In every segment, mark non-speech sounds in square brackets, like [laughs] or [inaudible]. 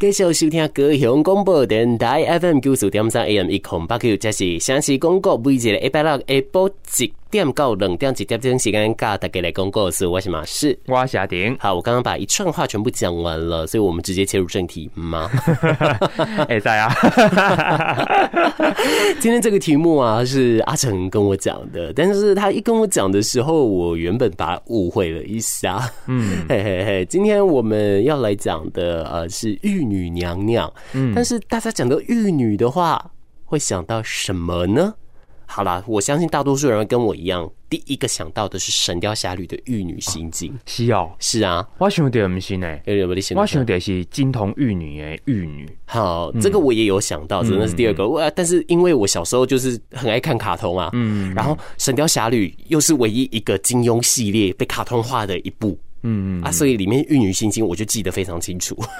继续收听高雄广播电台 FM 九四点三 AM 一空八九，这是城市广告，每日的一百六一播集点到两点几点钟时间，跟大家来公告是，我是马氏，我是阿丁。好，我刚刚把一串话全部讲完了，所以我们直接切入正题吗？[laughs] 哎，在啊。[laughs] 今天这个题目啊，是阿成跟我讲的，但是他一跟我讲的时候，我原本把他误会了一下。嗯，[laughs] 嘿嘿嘿，今天我们要来讲的呃是玉女娘娘。嗯，但是大家讲到玉女的话，会想到什么呢？好啦，我相信大多数人跟我一样，第一个想到的是《神雕侠侣》的玉女心经。哦。是哦，是啊，我想到不是呢，我想到是金童玉女诶，玉女。好，这个我也有想到，真的是第二个。我、嗯、但是因为我小时候就是很爱看卡通啊，嗯，然后《神雕侠侣》又是唯一一个金庸系列被卡通化的一部。嗯啊，所以里面玉女心经我就记得非常清楚。[laughs]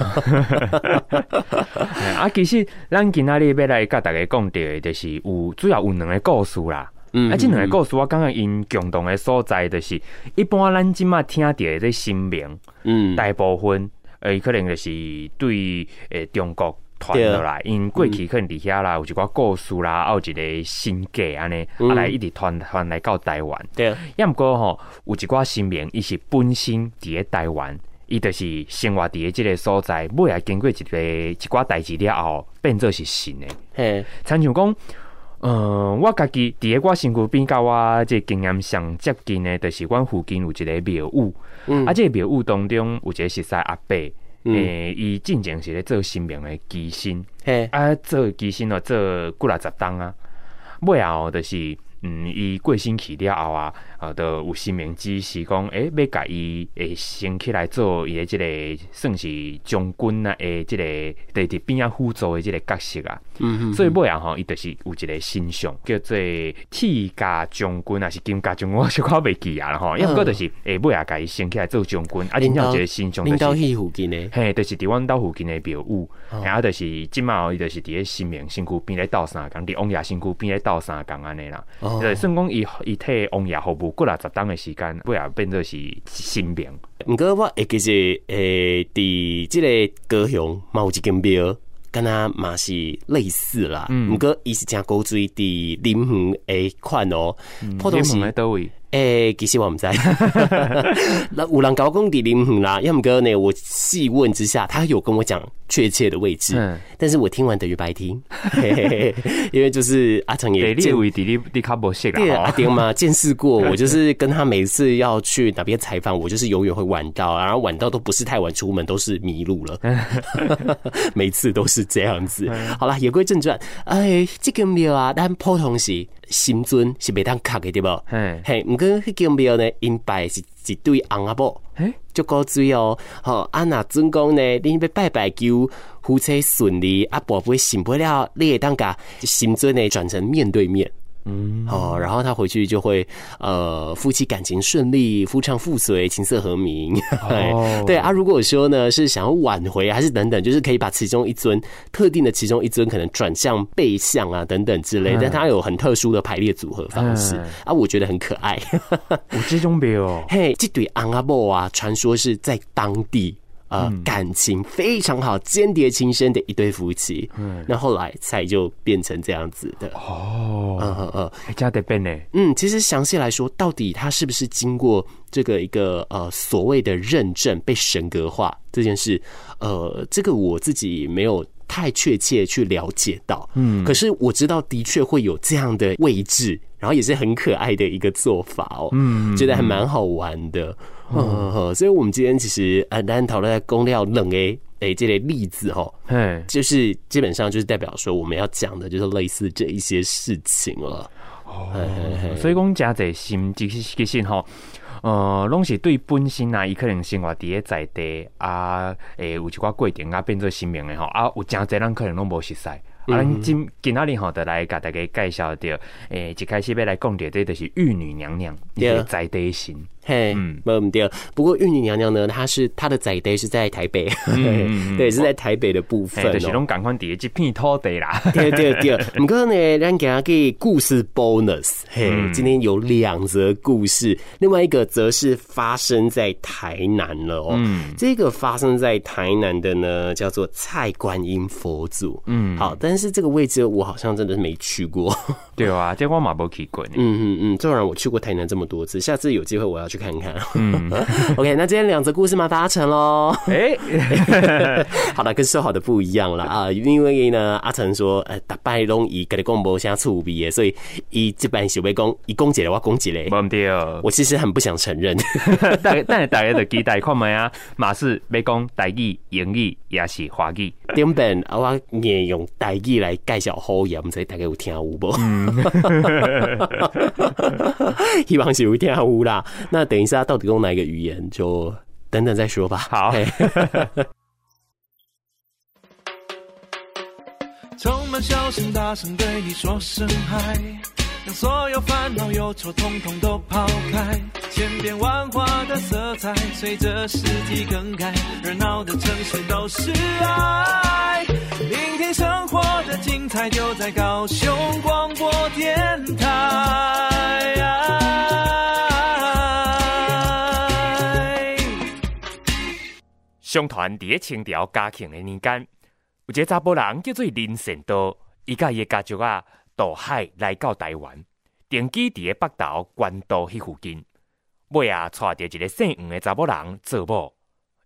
啊，其实咱今仔日要来甲大家讲的，就是有主要有两个故事啦。嗯，啊，这两个故事我感觉因共同的所在，就是一般咱今麦听到的这新闻，嗯，大部分呃可能就是对呃中国。传落来，因过去可能伫遐啦，有一寡故事啦，还有一个新界安尼，啊来一直传传来到台湾。对，也毋过吼，有一寡新名，伊是本身伫咧台湾，伊就是生活伫咧即个所在，尾啊经过一个一寡代志了后，变做是新的。嘿，亲像讲，嗯，我家己伫咧我身躯边，甲我即经验上接近的，就是阮附近有一个庙宇，嗯，啊，即个庙宇当中有一个十三阿伯。诶、嗯，伊进前是咧做新兵的机身，嘿，啊，做机身哦，做几啊十当啊，尾后就是。嗯，伊过身去了后啊，呃，都有新明指是讲，诶、欸，要甲伊诶升起来做伊诶即个算是将军啊，诶，即个伫伫边啊辅助诶即个角色啊。嗯嗯。所以尾啊吼，伊就是有一个形象叫做铁甲将军啊，是金甲将军，我小可袂记啊，吼。因为就是诶，尾啊，甲伊升起来做将军，啊，然后一个形象就是领导附近诶，嘿，就是伫阮兜附近诶庙宇，然后就是即马伊就是伫咧新明身躯边咧斗相共，伫王爷身躯边咧斗相共安尼啦。哦。就，算讲伊伊替王爷服务过来十档的时间，不也变做是新兵。毋过我会记是诶，伫即个高雄嘛有一间庙，跟他嘛是类似啦。毋过伊是正古锥伫临园诶款哦，普通是伫倒位。诶、欸，其实我唔知，[laughs] 那有人搞工地灵魂啦，要么哥呢？我细问之下，他有跟我讲确切的位置，嗯，但是我听完等于白听，嘿嘿嘿，因为就是阿成也见位地理地卡博士对阿丁嘛 [laughs] 见识过，我就是跟他每次要去哪边采访，我就是永远会晚到，然后晚到都不是太晚出门，都是迷路了，[laughs] 每次都是这样子。好了，言归正传，哎，这个庙啊，但普通是。神尊是袂当卡的对不？嘿，嘿，毋过迄间庙呢，因拜是一对翁仔某，嘿，足古锥哦。吼，啊若准讲呢，恁要拜拜求夫妻顺利，啊，宝贝醒不了，你会当甲神尊呢转成面对面。嗯，哦，然后他回去就会，呃，夫妻感情顺利，夫唱妇随，琴瑟和鸣。哦，[laughs] 对啊，如果说呢是想要挽回，还是等等，就是可以把其中一尊特定的其中一尊可能转向背向啊，等等之类，嗯、但它有很特殊的排列组合方式、嗯、啊，我觉得很可爱。[laughs] 我这种庙哦，嘿，这对昂阿布啊，传说是在当地。呃，感情非常好，间谍情深的一对夫妻。嗯，那后来才就变成这样子的。哦，嗯嗯嗯，加得变呢。嗯，其实详细来说，到底他是不是经过这个一个呃所谓的认证被神格化这件事？呃，这个我自己没有太确切去了解到。嗯，可是我知道的确会有这样的位置，然后也是很可爱的一个做法哦。嗯，觉得还蛮好玩的。嗯嗯嗯，所以我们今天其实呃，单讨论在公料冷诶诶这类例子哈，哎，就是基本上就是代表说我们要讲的就是类似这一些事情了。哦，所以讲加在心即是其实哈，呃，拢是对本身啊，伊可能生活伫咧在地啊，诶，有一寡过程啊，变做新名的吼啊，有真侪人可能拢无熟悉。啊，咱今今仔日吼，就来甲大家介绍着，诶，一开始要来讲着，这就是玉女娘娘，一个在地神。嘿，嗯，没有对。不过玉女娘娘呢，她是她的在地是在台北，嗯、对，是在台北的部分、喔。就是拢赶快叠这片土地啦。对 [laughs] 对对。不过呢，咱给他给故事 bonus，嘿，嗯、今天有两则故事，另外一个则是发生在台南了哦、喔。嗯，这个发生在台南的呢，叫做蔡观音佛祖。嗯，好，但是这个位置我好像真的是没去过。对啊，这我嘛没去过。嗯嗯嗯，纵然我去过台南这么多次，下次有机会我要去看看。嗯，[laughs] OK，那今天两则故事嘛达成喽。[laughs] 哎，[laughs] 好了，跟说好的不一样了啊，因为呢，阿成说，呃，大拜拢以跟你讲无啥趣味的，所以伊这班小妹讲，伊讲一个我讲一个，没对哦。我其实很不想承认，但但是大家的期待看没啊？马是要讲台语、英语也是华语。顶本我也用台语来介绍好嘢，唔知大家有听有无？嗯，希望是有听有啦。那等一下到底用哪一个语言，就等等再说吧。好。[laughs] 充满笑声，大声对你说声嗨，让所有烦恼忧愁统统都抛开。千变万化的色彩，随着四季更改，热闹的城市都是爱。聆听生活的精彩，就在高雄广播电台。相传伫咧清朝嘉庆的年间。有一个查甫人叫做林善道，伊甲伊家族啊渡海来到台湾，定居伫个北投关渡迄附近。尾啊，带着一个姓黄的查某人做某，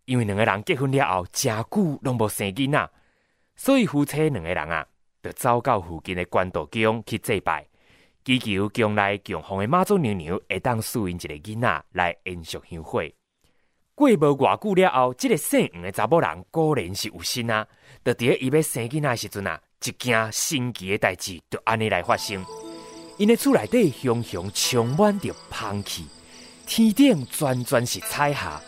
因为两个人结婚了后，真久拢无生囡仔，所以夫妻两个人啊，就走到附近的关渡宫去祭拜，祈求将来供奉的妈祖娘娘会当赐因一个囡仔来延续香火。过无偌久了后，这个姓黄的查某人果然是有心啊！就伫伊要生囡仔时阵啊，一件神奇的代志就安尼来发生。因的厝内底熊熊充满着香气，天顶全全是彩霞，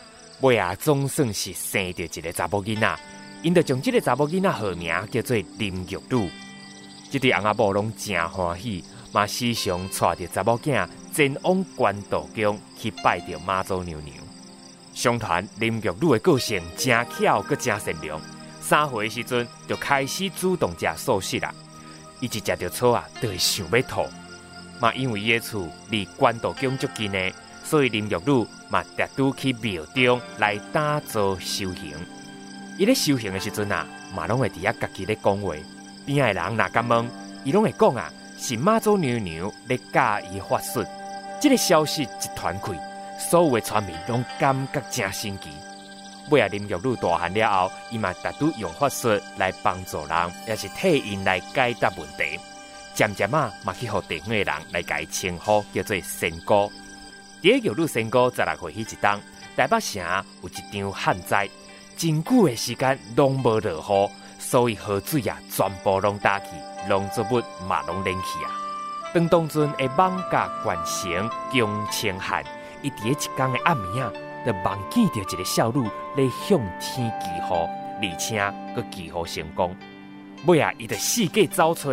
尾啊总算是生着一个查某囡仔。因就将这个查某囡仔号名叫做林玉女。这对翁仔某拢真欢喜，嘛时常带着查某囝前往关渡宫去拜着妈祖娘娘。相传林玉女的个性真巧，阁真善良。三岁时阵就开始主动食素食啦。伊一食着草啊，就会想要吐。嘛，因为伊的厝离关渡宫足近呢，所以林玉女嘛，特拄去庙中来打坐修行。伊咧修行的时阵啊，嘛拢会伫遐家己咧讲话。边的人若敢问，伊拢会讲啊，是妈祖娘娘咧教伊法术。这个消息一传开。所有的村民拢感觉真神奇。尾啊，林玉女大汉了后，伊嘛逐拄用法术来帮助人，也是替因来解答问题。渐渐啊，嘛去互地方的人来改称呼，叫做仙姑。第一玉女仙姑十六岁迄一当，台北城有一场旱灾，真久的时间拢无落雨，所以河水啊全部拢干去，农作物嘛拢冷去啊。当当阵的艋舺关城江清旱。伊伫一天的暗暝啊，就望见着一个少女咧向天祈福，而且阁祈福成功。尾啊，伊就四处找找，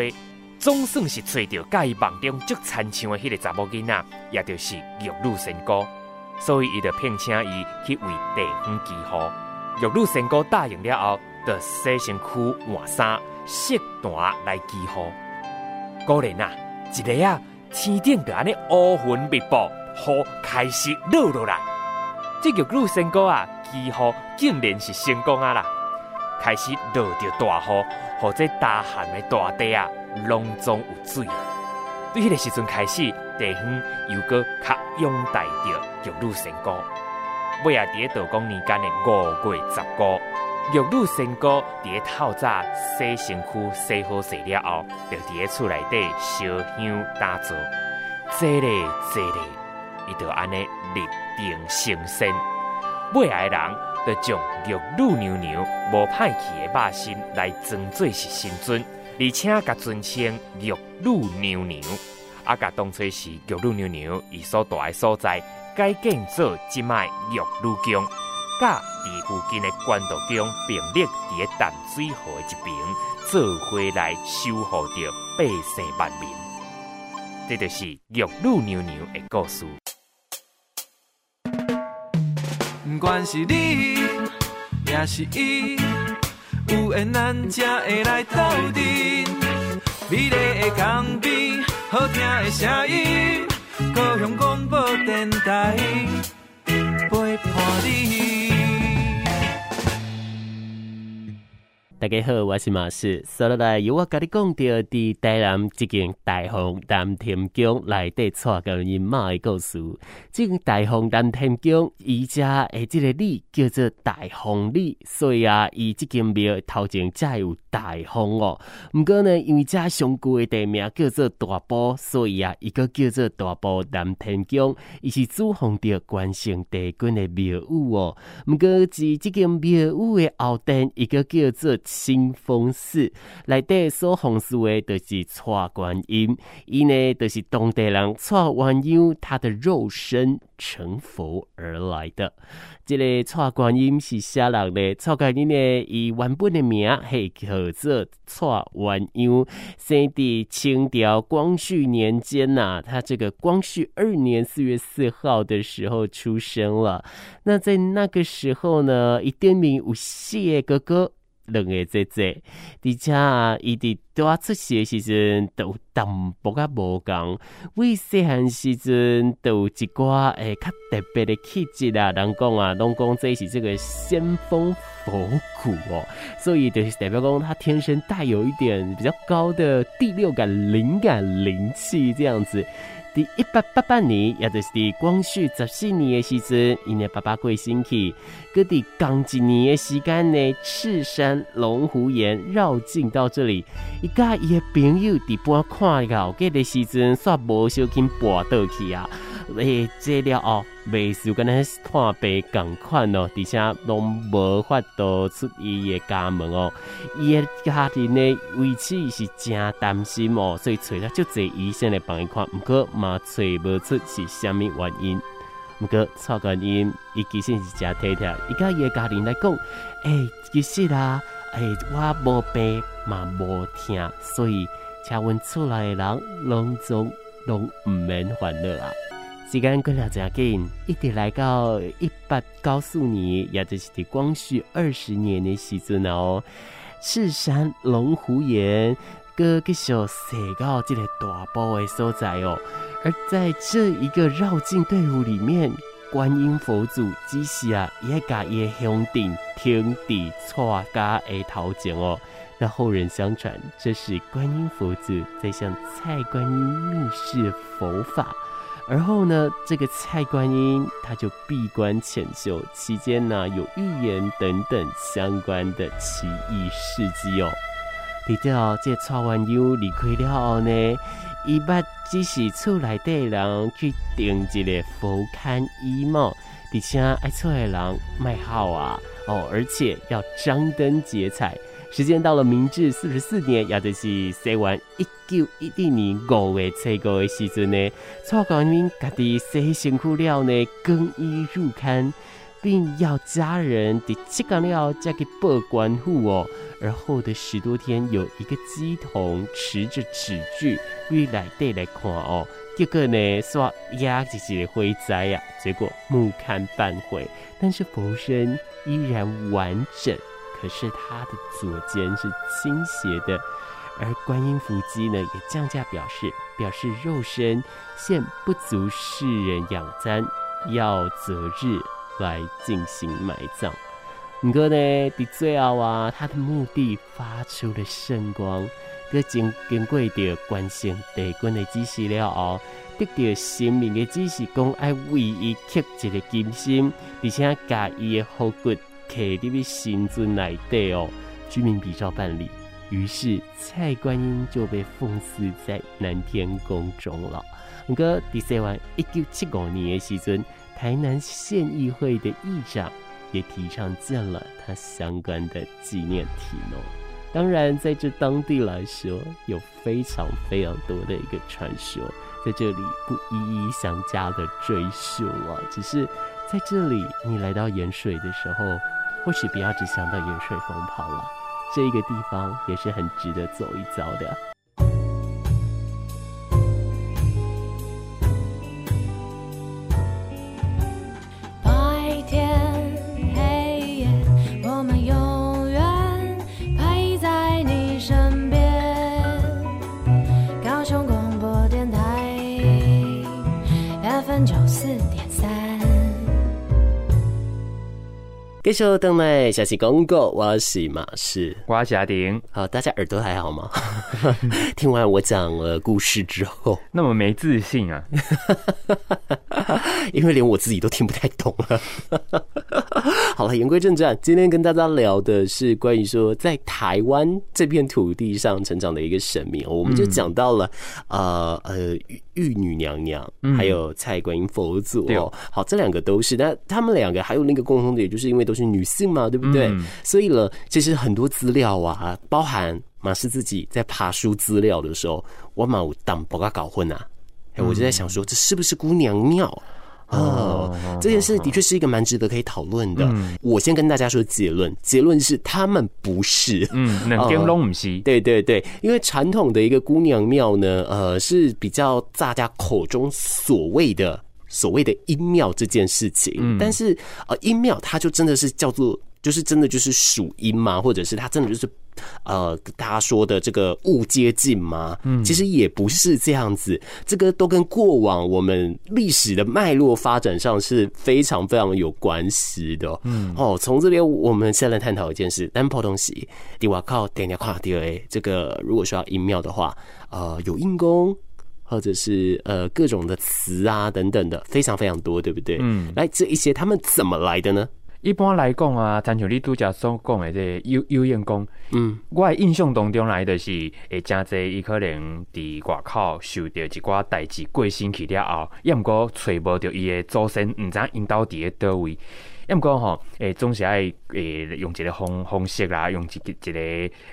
总算是找着甲伊梦中足亲像的迄个查某囡仔，也就是玉女仙姑。所以伊就聘请伊去为地方祈福。玉女仙姑答应了后，就洗身躯换衫，饰坛来祈福。果然啊，一个啊，天顶就安尼乌云密布。雨开始落落来，这玉女仙姑啊，几乎竟然是成功啊啦！开始落着大雨，或者大旱的大地啊，拢总有水。对迄个时阵开始，地方又搁较拥戴着玉女仙姑。尾啊，伫个道光年间的五月十五，玉女仙姑伫个透早洗身躯洗好洗了后，就伫个厝内底烧香打坐，坐咧坐咧。伊就安尼立定成仙，未来人就将玉女娘娘无歹去的肉身来装作是神尊，而且甲尊称玉女娘娘，啊，甲当初是玉女娘娘伊所住的所在，改建做即卖玉女宫，甲伫附近的关渡宫并列伫个淡水河的一边，做回来守护着百姓万民。这就是玉女娘娘的故事。管是你也是伊，有缘咱才会来斗阵。美丽的江边，好听的声音，高雄广播电台陪伴你。大家好，我是马士。所以来由我跟你讲到的台南这间大凤南天宫来对蔡观音妈的故事。这个大凤南天宫，伊家诶，这个里叫做大凤里，所以啊，伊这间庙头前才有大凤哦。不过呢，因为这上古的地名叫做大埔，所以啊，伊个叫做大埔南天宫，伊是主奉着关圣帝君的庙宇哦。不过自这间庙宇的后殿，一个叫做。新丰寺内底所奉祀的，就是蔡观音，伊呢，就是当地人蔡观音他的肉身成佛而来的。这个蔡观音是啥人呢？蔡观音呢，伊原本的名系叫做蔡观音，生在清朝光绪年间呐、他这个光绪二年四月四号的时候出生了。那在那个时候呢，伊顶面有四个哥哥。两个姐姐，而且，伊伫拄出世的时阵都淡薄仔无共，为细汉时阵都有一寡诶较特别的气质啊。人讲啊，拢讲这是这个仙风佛骨哦，所以就是代表讲他天生带有一点比较高的第六感、灵感、灵气这样子。第一八八八年，也就是光绪十四年的时阵，因的爸爸过身去，搁伫刚一年的时间呢，赤山龙虎岩绕境到这里，伊甲伊的朋友伫搬看到这个时阵，煞无小心跋倒去啊。诶，这了哦，未是跟咱看病共款哦，而且拢无法度出伊的家门哦，伊的家庭呢，为此是真担心哦，所以找了足侪医生来帮伊看，毋过嘛找无出是虾米原因。毋过蔡观音伊其实是真体贴，伊甲伊的家庭来讲，诶、欸，其实啊，诶、欸，我无病嘛无痛，所以请阮厝内的人拢总拢毋免烦恼啊。时间过了真紧，一直来到一八九四年，也就是光绪二十年的时阵哦。赤山龙虎岩哥继续写到这个大埔的所在哦。而在这一个绕境队伍里面，观音佛祖只是啊，也甲伊的兄弟停伫蔡家的头前哦。那后人相传，这是观音佛祖在向蔡观音密示佛法。而后呢，这个蔡观音他就闭关潜修，期间呢有预言等等相关的奇异事迹哦。提到这蔡元佑离开了后呢，伊捌只是厝内底人去订一个佛龛衣帽，而且爱厝的人卖好啊哦，而且要张灯结彩。时间到了明治四十四年，也就是西元一九一一年五月初五的时阵呢，蔡观音家己洗身躯了呢，更衣入龛，并要家人伫七天了再去报官府哦。而后的十多天，有一个乩童持着纸具欲来地来看哦，结果呢说压就是灰灾呀，结果木龛半毁，但是佛身依然完整。可是他的左肩是倾斜的，而观音佛乩呢也降价表示，表示肉身现不足世人养瞻，要择日来进行埋葬。不过呢，的最后啊，他的墓地发出了圣光，搁经经过的关圣帝君的指示了后，得到神明的指示，讲爱为伊刻一个金心，而且加伊的后骨。刻伫神尊来对哦，居民比照办理，于是蔡观音就被奉祀在南天宫中了。不过第三晚一九七五年的时阵，台南县议会的议长也提倡建了他相关的纪念亭哦。当然，在这当地来说，有非常非常多的一个传说，在这里不一一详加的追溯啊，只是在这里你来到盐水的时候。或许不要只想到云水风跑了，这个地方也是很值得走一遭的。白天黑夜，我们永远陪在你身边。高雄广播电台 F 九四点。给手灯妹，小气公告，我是马氏，我是阿丁。好，大家耳朵还好吗？[laughs] 听完我讲了故事之后，那么没自信啊？[laughs] 因为连我自己都听不太懂了。[laughs] 好了，言归正传，今天跟大家聊的是关于说在台湾这片土地上成长的一个神明，我们就讲到了呃呃玉女娘娘，还有蔡观音佛祖哦。好，这两个都是，但他们两个还有那个共同点，就是因为都是女性嘛，对不对？嗯、所以呢，其实很多资料啊，包含马氏自己在爬书资料的时候，我马有当不搞混啊。哎，我就在想说，这是不是姑娘庙？哦，这件事的确是一个蛮值得可以讨论的。我先跟大家说结论，结论是他们不是。嗯，两间都不是。对对对，因为传统的一个姑娘庙呢，呃，是比较大家口中所谓的。所谓的阴庙这件事情，但是呃，阴庙它就真的是叫做，就是真的就是属阴嘛？或者是它真的就是呃，大家说的这个物接近吗？嗯，其实也不是这样子，这个都跟过往我们历史的脉络发展上是非常非常有关系的。嗯，哦，从这边我们先来探讨一件事，单抛东西，你瓦靠点点跨 D A，，这个如果说要音庙的话，呃，有音功。或者是呃各种的词啊等等的，非常非常多，对不对？嗯，来这一些他们怎么来的呢？一般来讲啊，参像你拄则所讲的这有有眼功，嗯，我的印象当中来的是，诶，真济伊可能伫外口受到一寡代志过身去了后，也毋过揣无着伊的祖先，毋知因兜伫咧倒位。要毋过吼，诶，总是爱诶用一个方方式啦，用一个一个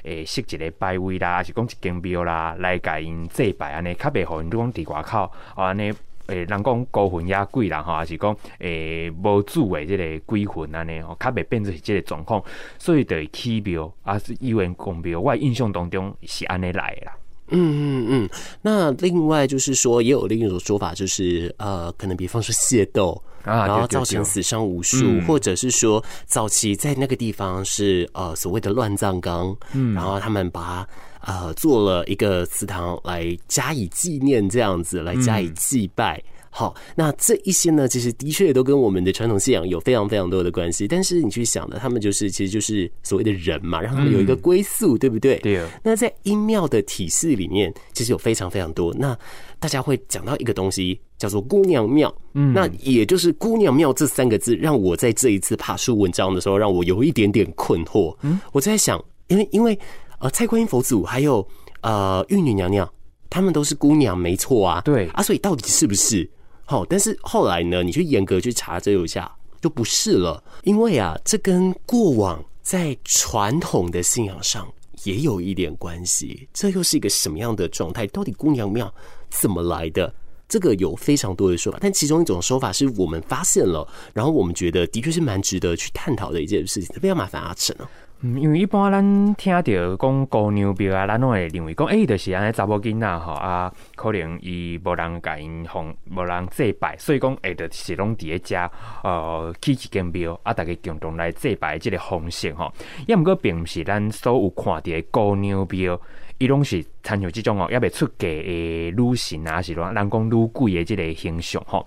诶设一个拜位啦，还是讲一间庙啦，来甲因祭拜安尼，较袂互因讲伫外口，啊安尼诶，人讲孤魂野鬼啦，吼，还是讲诶无主诶即个鬼魂安尼，吼，较袂变成是即个状况，所以就起庙啊，是有缘公庙，我印象当中是安尼来啦。嗯嗯嗯，那另外就是说，也有另一种说法，就是呃，可能比方说械斗。啊然后造成死伤无数，或者是说早期在那个地方是呃所谓的乱葬岗，嗯，然后他们把呃做了一个祠堂来加以纪念，这样子来加以祭拜。好，那这一些呢，其实的确也都跟我们的传统信仰有非常非常多的关系。但是你去想的，他们就是其实就是所谓的人嘛，让他们有一个归宿，对不对？对。那在阴庙的体系里面，其实有非常非常多。那大家会讲到一个东西。叫做姑娘庙，嗯，那也就是姑娘庙这三个字，让我在这一次爬书文章的时候，让我有一点点困惑。嗯，我在想，因为因为呃，蔡观音佛祖还有呃玉女娘娘，她们都是姑娘，没错啊，对啊，所以到底是不是？好，但是后来呢，你去严格去查这一下，就不是了，因为啊，这跟过往在传统的信仰上也有一点关系。这又是一个什么样的状态？到底姑娘庙怎么来的？这个有非常多的说法，但其中一种说法是我们发现了，然后我们觉得的确是蛮值得去探讨的一件事情。特别要麻烦阿成哦。嗯，因为一般咱听到讲姑娘庙啊，咱拢会认为讲，哎，就是安尼查某囡仔吼啊，可能伊无人甲因奉，无人祭拜，所以讲哎，就是拢伫咧遮呃起一间庙啊，大家共同来祭拜这个方式吼。也毋过并毋是咱所有看着的姑娘庙。伊拢是参像即种哦，也未出嫁诶女神啊，是讲人讲女鬼诶即个形象吼。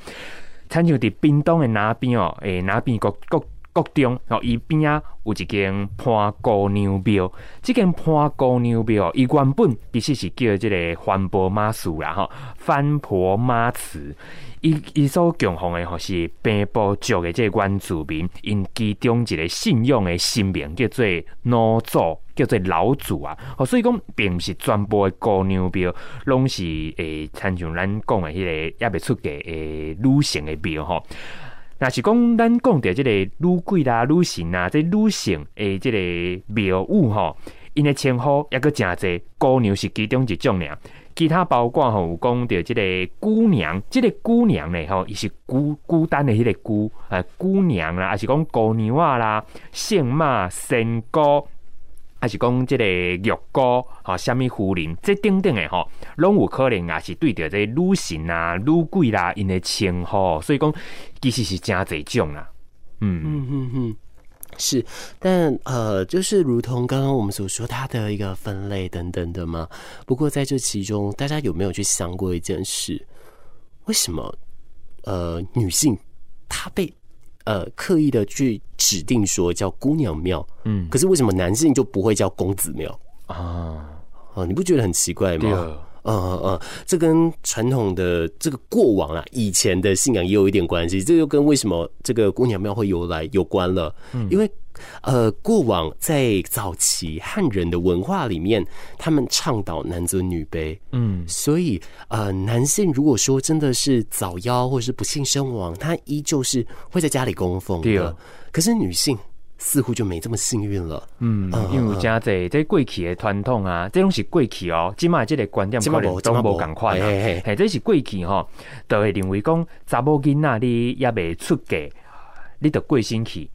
参像伫冰东诶那边哦，诶那边国国国中哦，伊边啊有一间潘姑娘庙。即间潘姑娘庙，伊原本其实是叫即个番婆妈祠啦吼，番婆妈祠。伊伊所供奉的吼是平埔族的即个原住民，因其中一个信仰的神明叫做老祖。叫做老祖啊，哦，所以讲并毋是全部的姑娘庙，拢是诶，参像咱讲的迄个也未出嫁诶女性的庙吼。那是讲咱讲的即个女鬼啦、女神啦，即女性诶即个庙宇吼，因的称呼也阁真侪，姑娘是其中一种俩，其他包括吼有讲到即个姑娘，即、这个姑娘呢吼，伊是孤孤单的迄个孤，诶，姑娘啦，还是讲姑娘啊啦，圣妈、仙姑。还是讲这个玉哥，哈，虾米夫人，这等等的吼，拢有可能啊，是对着这女神啊、女鬼啦，因的称呼，所以讲其实是真侪种啦。嗯嗯嗯嗯，是，但呃，就是如同刚刚我们所说，它的一个分类等等的嘛。不过在这其中，大家有没有去想过一件事？为什么呃女性，她被呃刻意的去指定说叫姑娘庙，嗯，可是为什么男性就不会叫公子庙啊？啊，你不觉得很奇怪吗？嗯嗯嗯，这跟传统的这个过往啊，以前的信仰也有一点关系。这就跟为什么这个姑娘庙会由来有关了。嗯，因为呃，过往在早期汉人的文化里面，他们倡导男尊女卑。嗯，所以呃，男性如果说真的是早夭或者是不幸身亡，他依旧是会在家里供奉的。对。可是女性。似乎就没这么幸运了。嗯，因为真侪这贵气的传统啊，这拢是贵气哦。今麦这个观点可能都无共款啊。嘿，这是贵气吼，都会认为讲查某囡仔你也未出嫁，你得过身去。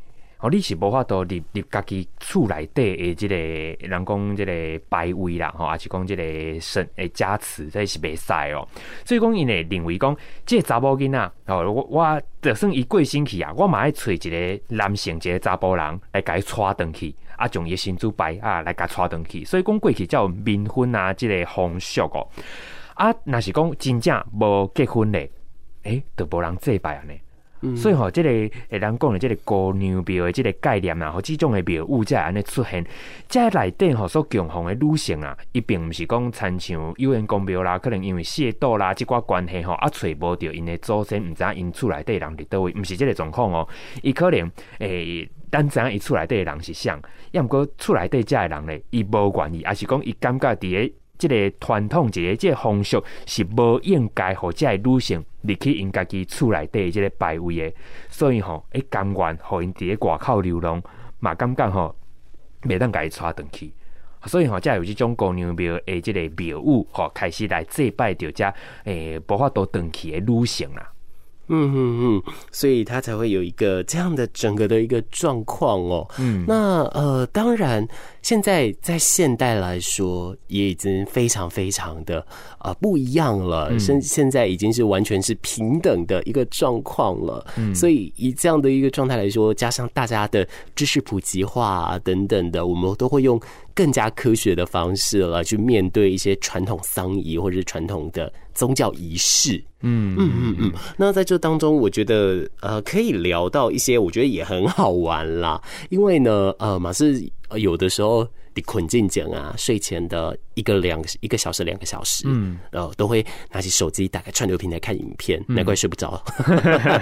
哦，你是无法度入入家己厝内底的这个人讲这个拜位啦，吼，还是讲这个神诶加持，这是袂使哦。所以讲因会认为讲，这查某囡仔哦，我我就算伊过身去啊，我嘛爱找一个男性一个查甫人来甲伊娶转去，啊，将伊先祖拜啊来甲娶转去。所以讲过去叫冥婚啊，这个风俗哦。啊，若是讲真正无结婚的，诶、欸，都无人祭拜安尼。所以吼，即个诶，人讲的即个姑娘庙的即个概念啊，吼，即种的庙物才会安尼出现。在内底吼所供奉的女性啊，伊并毋是讲亲像有缘公庙啦，可能因为械斗啦，即寡关系吼，啊，找无着因的祖先，毋知影因厝内底人伫倒位，毋是即个状况哦。伊可能诶，单知影伊厝内底人是谁，要毋过厝内底遮诶人咧，伊无愿意，还是讲伊感觉伫个。即个传统一个即个风俗是无应该互即个女性入去因家己厝内底即个拜位的，所以吼，诶，甘愿互因伫咧外口流浪，嘛感觉吼，袂当家己带转去，所以吼，才有即种姑娘庙诶，即个庙宇吼，开始来祭拜着遮诶，无法度转去诶女性啦。嗯嗯嗯，所以他才会有一个这样的整个的一个状况哦。嗯，那呃，当然，现在在现代来说，也已经非常非常的啊、呃、不一样了。现现在已经是完全是平等的一个状况了。嗯，所以以这样的一个状态来说，加上大家的知识普及化啊等等的，我们都会用更加科学的方式来去面对一些传统丧仪或者是传统的宗教仪式。嗯嗯嗯嗯，那在这当中，我觉得呃可以聊到一些，我觉得也很好玩啦。因为呢，呃，马是有的时候你困境讲啊，睡前的一个两一个小时两个小时，嗯，然后都会拿起手机打开串流平台看影片，难怪睡不着，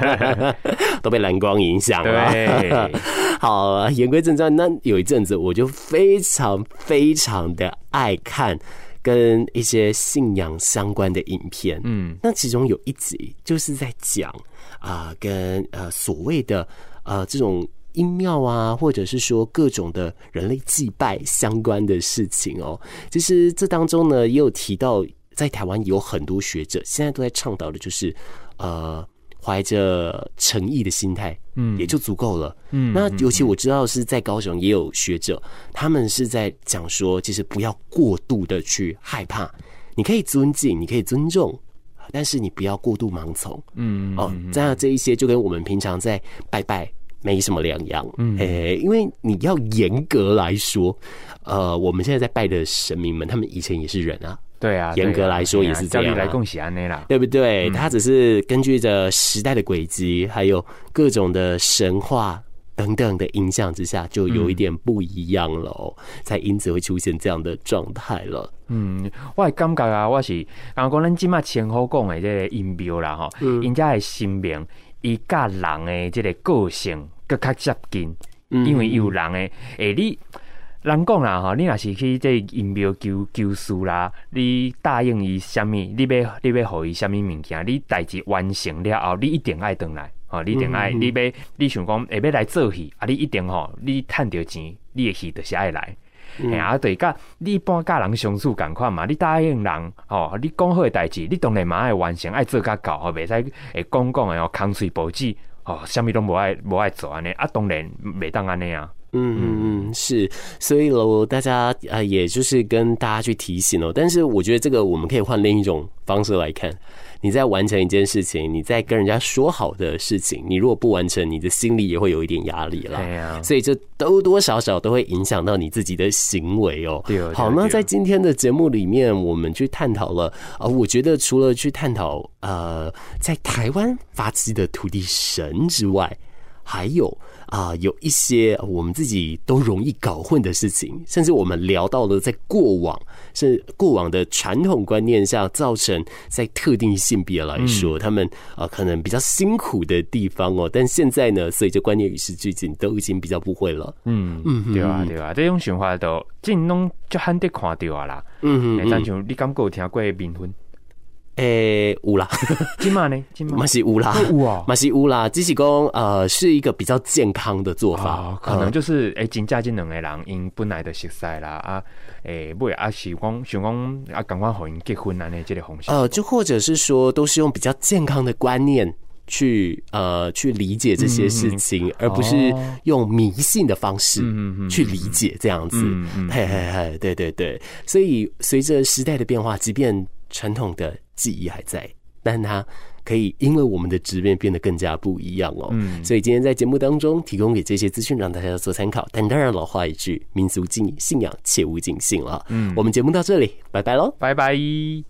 [laughs] 都被蓝光影响了。对，[laughs] 好，言归正传，那有一阵子我就非常非常的爱看。跟一些信仰相关的影片，嗯，那其中有一集就是在讲啊、呃，跟呃所谓的呃这种阴庙啊，或者是说各种的人类祭拜相关的事情哦。其实这当中呢，也有提到，在台湾有很多学者现在都在倡导的，就是呃。怀着诚意的心态，嗯，也就足够了。嗯，那尤其我知道是在高雄也有学者，他们是在讲说，其实不要过度的去害怕，你可以尊敬，你可以尊重，但是你不要过度盲从。嗯，哦，这样这一些就跟我们平常在拜拜没什么两样。嗯，诶，因为你要严格来说，呃，我们现在在拜的神明们，他们以前也是人啊。对啊，严格来说也是这样，来共喜安内啦，对不对？他只是根据着时代的轨迹，还有各种的神话等等的影响之下，就有一点不一样了哦，才因此会出现这样的状态了。嗯，我感觉啊，我是刚刚咱今麦前后讲的这个音标啦，哈，人家的心明，伊甲人的这个个性更加接近，因为有人诶诶，你。人讲啦，吼，你若是去这阴庙求求事啦，你答应伊啥物，你要你要互伊啥物物件，你代志完成了后，你一定爱倒来，吼，你一定爱，你要你想讲下要来做戏，啊，你一定吼，你趁着钱，你的戏就是爱来，哎啊，对，甲你一般甲人相处共款嘛，你答应人，吼，你讲好的代志，你当然嘛爱完成，爱做甲到，吼，袂使会讲讲的哦，空嘴无舌，哦，虾米拢无爱无爱做安尼，啊，当然袂当安尼啊。嗯嗯嗯，是，所以喽，大家啊、呃，也就是跟大家去提醒哦。但是我觉得这个我们可以换另一种方式来看。你在完成一件事情，你在跟人家说好的事情，你如果不完成，你的心里也会有一点压力啦。对呀，所以这多多少少都会影响到你自己的行为哦。对，好，那在今天的节目里面，我们去探讨了啊，我觉得除了去探讨呃，在台湾发迹的土地神之外，还有。啊，有一些我们自己都容易搞混的事情，甚至我们聊到了在过往是过往的传统观念下造成在特定性别来说，他们啊可能比较辛苦的地方哦。但现在呢，所以这观念与时俱进，都已经比较不会了。嗯嗯，对啊对啊，这种想法都真拢就很得看到啊啦。嗯嗯，但像你敢有听过冥婚？诶、欸，有啦，[laughs] 今嘛呢？今嘛是有啦，有啊，嘛是有啦。只是讲呃，是一个比较健康的做法，哦、可能就是诶，真正这两个人因本来的熟悉啦啊，诶、欸，不啊是讲想讲啊，赶快和因结婚啊，呢这个方式。呃，就或者是说，都是用比较健康的观念去呃去理解这些事情，而不是用迷信的方式去理解这样子。嗯嗯，嘿嘿嘿，对对对。所以随着时代的变化，即便传统的。记忆还在，但它可以因为我们的质变变得更加不一样哦。嗯，所以今天在节目当中提供给这些资讯，让大家做参考。但当然，老话一句，民俗敬信仰，切勿尽信了。嗯，我们节目到这里，拜拜喽，拜拜。